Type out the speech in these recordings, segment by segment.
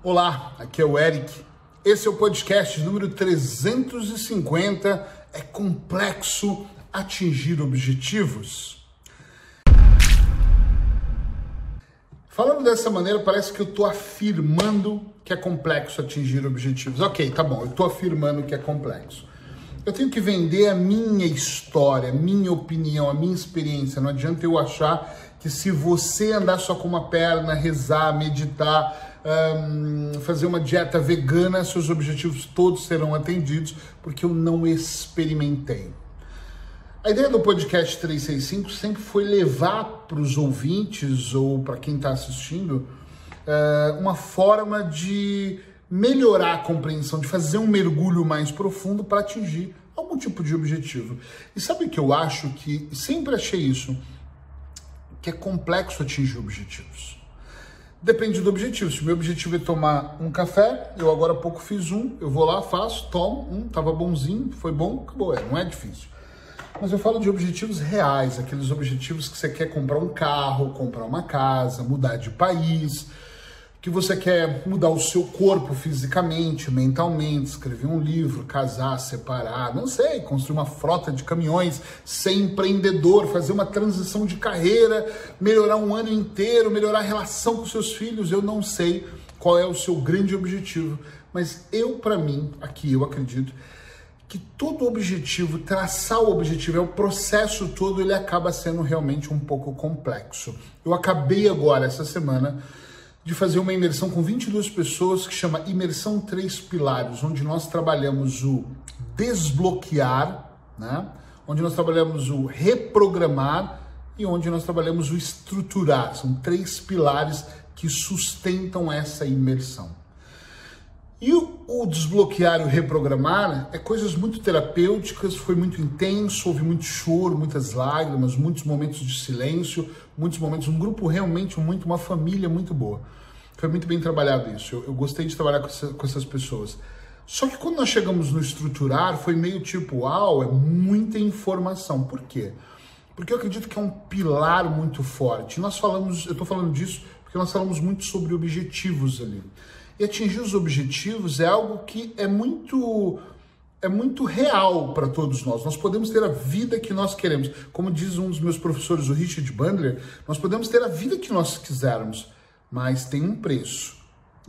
Olá, aqui é o Eric. Esse é o podcast número 350. É complexo atingir objetivos? Falando dessa maneira, parece que eu estou afirmando que é complexo atingir objetivos. Ok, tá bom, eu estou afirmando que é complexo. Eu tenho que vender a minha história, a minha opinião, a minha experiência. Não adianta eu achar que se você andar só com uma perna, rezar, meditar, um, fazer uma dieta vegana, seus objetivos todos serão atendidos, porque eu não experimentei. A ideia do podcast 365 sempre foi levar para os ouvintes ou para quem está assistindo uma forma de melhorar a compreensão, de fazer um mergulho mais profundo para atingir algum tipo de objetivo. E sabe que eu acho que sempre achei isso, que é complexo atingir objetivos. Depende do objetivo. Se o meu objetivo é tomar um café, eu agora há pouco fiz um, eu vou lá, faço, tomo, um, tava bonzinho, foi bom, acabou, é, não é difícil. Mas eu falo de objetivos reais, aqueles objetivos que você quer comprar um carro, comprar uma casa, mudar de país, que você quer mudar o seu corpo fisicamente, mentalmente, escrever um livro, casar, separar, não sei, construir uma frota de caminhões, ser empreendedor, fazer uma transição de carreira, melhorar um ano inteiro, melhorar a relação com seus filhos, eu não sei qual é o seu grande objetivo, mas eu para mim, aqui eu acredito que todo objetivo, traçar o objetivo, é o processo todo, ele acaba sendo realmente um pouco complexo. Eu acabei agora essa semana de fazer uma imersão com 22 pessoas que chama Imersão Três Pilares, onde nós trabalhamos o desbloquear, né? onde nós trabalhamos o reprogramar e onde nós trabalhamos o estruturar. São três pilares que sustentam essa imersão. E o, o, desbloquear e o reprogramar é coisas muito terapêuticas, foi muito intenso, houve muito choro, muitas lágrimas, muitos momentos de silêncio, muitos momentos, um grupo realmente muito, uma família muito boa. Foi muito bem trabalhado isso, eu, eu gostei de trabalhar com, essa, com essas pessoas. Só que quando nós chegamos no estruturar, foi meio tipo, uau, é muita informação. Por quê? Porque eu acredito que é um pilar muito forte. Nós falamos, eu estou falando disso porque nós falamos muito sobre objetivos ali. E atingir os objetivos é algo que é muito é muito real para todos nós. Nós podemos ter a vida que nós queremos. Como diz um dos meus professores, o Richard Bandler, nós podemos ter a vida que nós quisermos, mas tem um preço.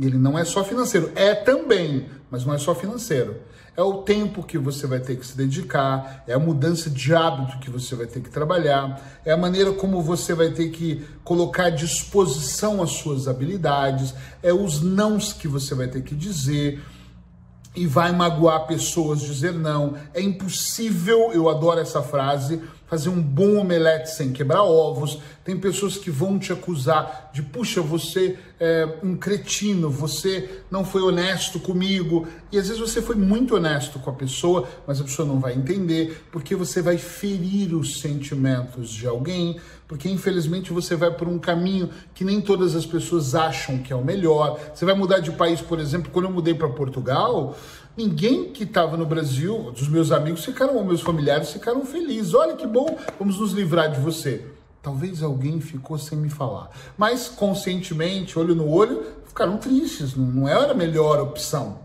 Ele não é só financeiro, é também, mas não é só financeiro. É o tempo que você vai ter que se dedicar, é a mudança de hábito que você vai ter que trabalhar, é a maneira como você vai ter que colocar à disposição as suas habilidades, é os nãos que você vai ter que dizer e vai magoar pessoas dizer não. É impossível, eu adoro essa frase, fazer um bom omelete sem quebrar ovos. Tem pessoas que vão te acusar de, puxa, você é um cretino, você não foi honesto comigo. E às vezes você foi muito honesto com a pessoa, mas a pessoa não vai entender, porque você vai ferir os sentimentos de alguém, porque infelizmente você vai por um caminho que nem todas as pessoas acham que é o melhor. Você vai mudar de país, por exemplo, quando eu mudei para Portugal, ninguém que estava no Brasil, dos meus amigos ficaram, meus familiares ficaram felizes. Olha que bom, vamos nos livrar de você. Talvez alguém ficou sem me falar, mas conscientemente, olho no olho, ficaram tristes. Não era a melhor opção.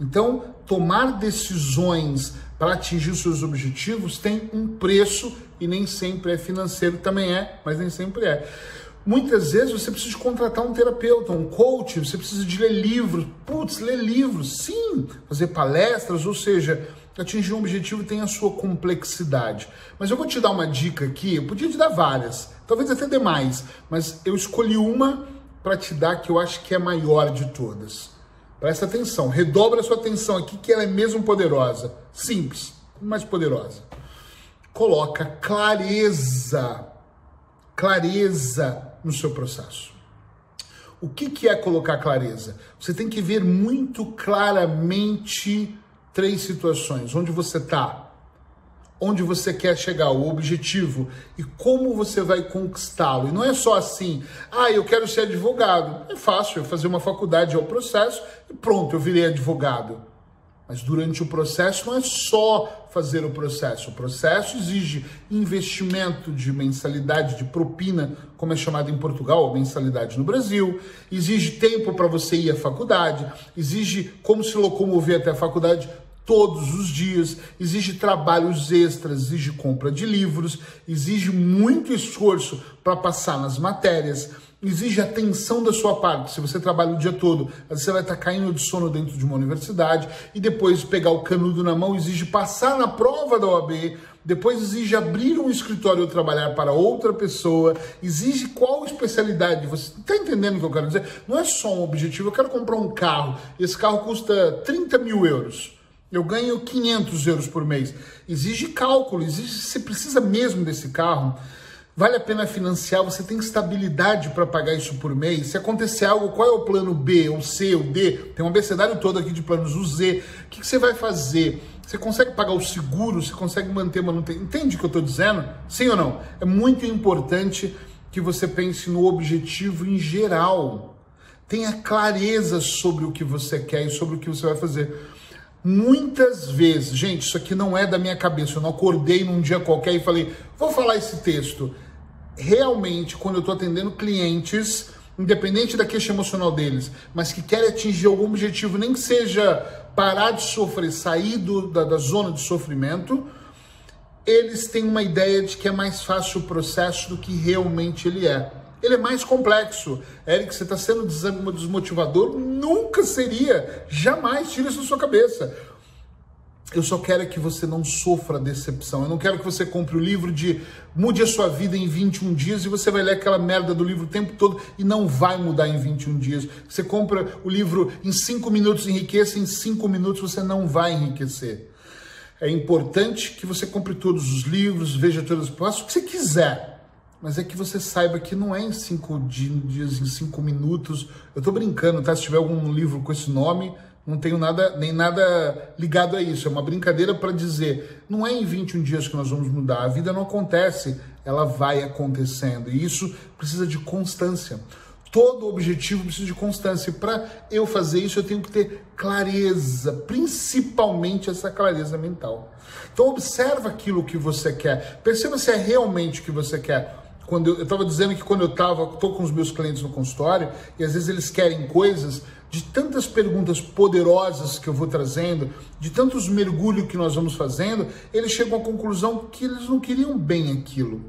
Então, tomar decisões para atingir os seus objetivos tem um preço e nem sempre é financeiro, também é, mas nem sempre é. Muitas vezes você precisa contratar um terapeuta, um coach, você precisa de ler livros. Putz, ler livros, sim, fazer palestras, ou seja, atingir um objetivo tem a sua complexidade. Mas eu vou te dar uma dica aqui, eu podia te dar várias, talvez até demais, mas eu escolhi uma para te dar que eu acho que é a maior de todas. Presta atenção, redobra a sua atenção aqui que ela é mesmo poderosa. Simples, mas poderosa. Coloca clareza, clareza no seu processo. O que, que é colocar clareza? Você tem que ver muito claramente três situações: onde você está, onde você quer chegar, o objetivo e como você vai conquistá-lo. E não é só assim, ah, eu quero ser advogado. É fácil, eu fazer uma faculdade é o processo e pronto, eu virei advogado. Mas durante o processo não é só fazer o processo. O processo exige investimento de mensalidade, de propina, como é chamado em Portugal, ou mensalidade no Brasil. Exige tempo para você ir à faculdade. Exige como se locomover até a faculdade todos os dias, exige trabalhos extras, exige compra de livros, exige muito esforço para passar nas matérias, exige atenção da sua parte. Se você trabalha o dia todo, você vai estar caindo de sono dentro de uma universidade e depois pegar o canudo na mão exige passar na prova da OAB, depois exige abrir um escritório ou trabalhar para outra pessoa, exige qual especialidade você está entendendo o que eu quero dizer? Não é só um objetivo, eu quero comprar um carro, esse carro custa 30 mil euros. Eu ganho 500 euros por mês. Exige cálculo, exige, você precisa mesmo desse carro. Vale a pena financiar, você tem estabilidade para pagar isso por mês. Se acontecer algo, qual é o plano B, o C, o D? Tem um abecedário todo aqui de planos, o Z. O que, que você vai fazer? Você consegue pagar o seguro? Você consegue manter manutenção? Entende o que eu estou dizendo? Sim ou não? É muito importante que você pense no objetivo em geral. Tenha clareza sobre o que você quer e sobre o que você vai fazer. Muitas vezes, gente, isso aqui não é da minha cabeça. Eu não acordei num dia qualquer e falei, vou falar esse texto. Realmente, quando eu estou atendendo clientes, independente da queixa emocional deles, mas que querem atingir algum objetivo, nem que seja parar de sofrer, sair do, da, da zona de sofrimento, eles têm uma ideia de que é mais fácil o processo do que realmente ele é ele é mais complexo. Eric, você está sendo desmotivador? Nunca seria. Jamais. Tira isso da sua cabeça. Eu só quero que você não sofra decepção. Eu não quero que você compre o livro de Mude a sua vida em 21 dias e você vai ler aquela merda do livro o tempo todo e não vai mudar em 21 dias. Você compra o livro em 5 minutos, enriqueça, em 5 minutos você não vai enriquecer. É importante que você compre todos os livros, veja todas as passos, o que você quiser mas é que você saiba que não é em cinco dias, em cinco minutos. Eu estou brincando, tá? Se tiver algum livro com esse nome, não tenho nada, nem nada ligado a isso. É uma brincadeira para dizer, não é em 21 dias que nós vamos mudar. A vida não acontece, ela vai acontecendo. E isso precisa de constância. Todo objetivo precisa de constância. E para eu fazer isso, eu tenho que ter clareza, principalmente essa clareza mental. Então observa aquilo que você quer. Perceba se é realmente o que você quer quando eu estava dizendo que quando eu estava, estou com os meus clientes no consultório e às vezes eles querem coisas de tantas perguntas poderosas que eu vou trazendo, de tantos mergulhos que nós vamos fazendo, eles chegam à conclusão que eles não queriam bem aquilo.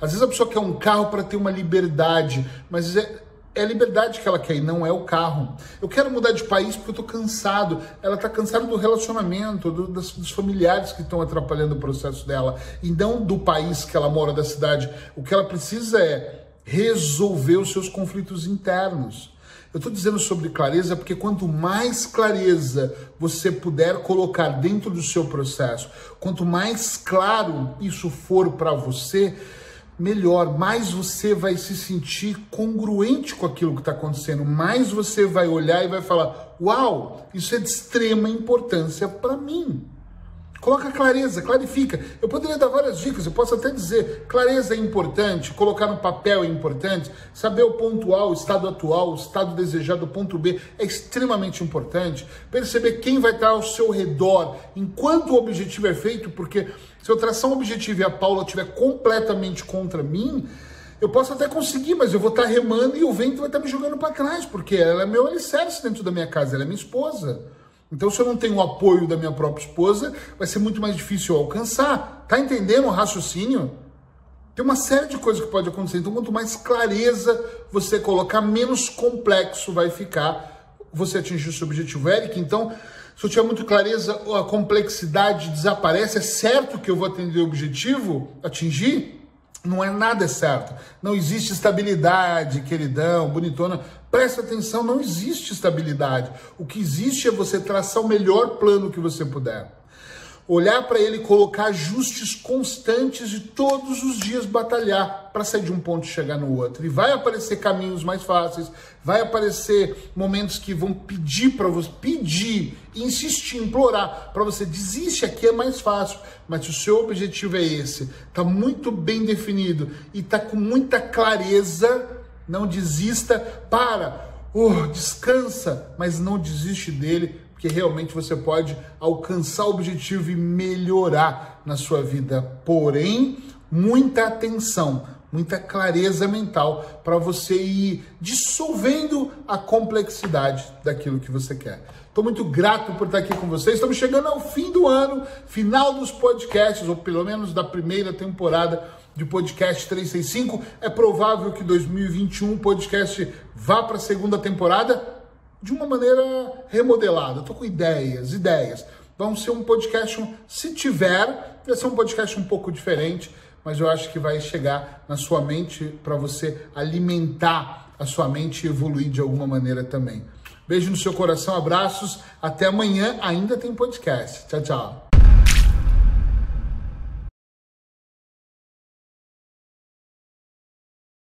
Às vezes a pessoa quer um carro para ter uma liberdade, mas é, é a liberdade que ela quer e não é o carro. Eu quero mudar de país porque eu estou cansado. Ela está cansada do relacionamento, do, dos, dos, familiares que estão atrapalhando o processo dela e não do país que ela mora, da cidade. O que ela precisa é resolver os seus conflitos internos. Eu estou dizendo sobre clareza porque quanto mais clareza você puder colocar dentro do seu processo, quanto mais claro isso for para você, melhor, mais você vai se sentir congruente com aquilo que está acontecendo, mais você vai olhar e vai falar: Uau, isso é de extrema importância para mim. Coloca clareza, clarifica. Eu poderia dar várias dicas, eu posso até dizer, clareza é importante, colocar no papel é importante, saber o ponto A, o estado atual, o estado desejado, o ponto B é extremamente importante. Perceber quem vai estar ao seu redor enquanto o objetivo é feito, porque se eu traçar um objetivo e a Paula estiver completamente contra mim, eu posso até conseguir, mas eu vou estar remando e o vento vai estar me jogando para trás, porque ela é meu alicerce dentro da minha casa, ela é minha esposa. Então, se eu não tenho o apoio da minha própria esposa, vai ser muito mais difícil eu alcançar. Tá entendendo o raciocínio? Tem uma série de coisas que pode acontecer. Então, quanto mais clareza você colocar, menos complexo vai ficar você atingir o seu objetivo. Eric, então, se eu tiver muito clareza, a complexidade desaparece. É certo que eu vou atender o objetivo, atingir? Não é nada certo. Não existe estabilidade, queridão, bonitona. Presta atenção, não existe estabilidade. O que existe é você traçar o melhor plano que você puder. Olhar para ele, colocar ajustes constantes e todos os dias batalhar para sair de um ponto e chegar no outro. E vai aparecer caminhos mais fáceis, vai aparecer momentos que vão pedir para você, pedir, insistir, implorar para você desiste aqui é mais fácil, mas se o seu objetivo é esse, está muito bem definido e está com muita clareza, não desista, para. oh, descansa, mas não desiste dele, porque realmente você pode alcançar o objetivo e melhorar na sua vida. Porém, muita atenção, muita clareza mental para você ir dissolvendo a complexidade daquilo que você quer. Estou muito grato por estar aqui com vocês. Estamos chegando ao fim do ano, final dos podcasts, ou pelo menos da primeira temporada de podcast 365. É provável que 2021 o podcast vá para a segunda temporada de uma maneira remodelada. Estou com ideias, ideias. Vamos ser um podcast, se tiver, vai ser um podcast um pouco diferente, mas eu acho que vai chegar na sua mente para você alimentar a sua mente e evoluir de alguma maneira também. Beijo no seu coração, abraços. Até amanhã, ainda tem podcast. Tchau, tchau.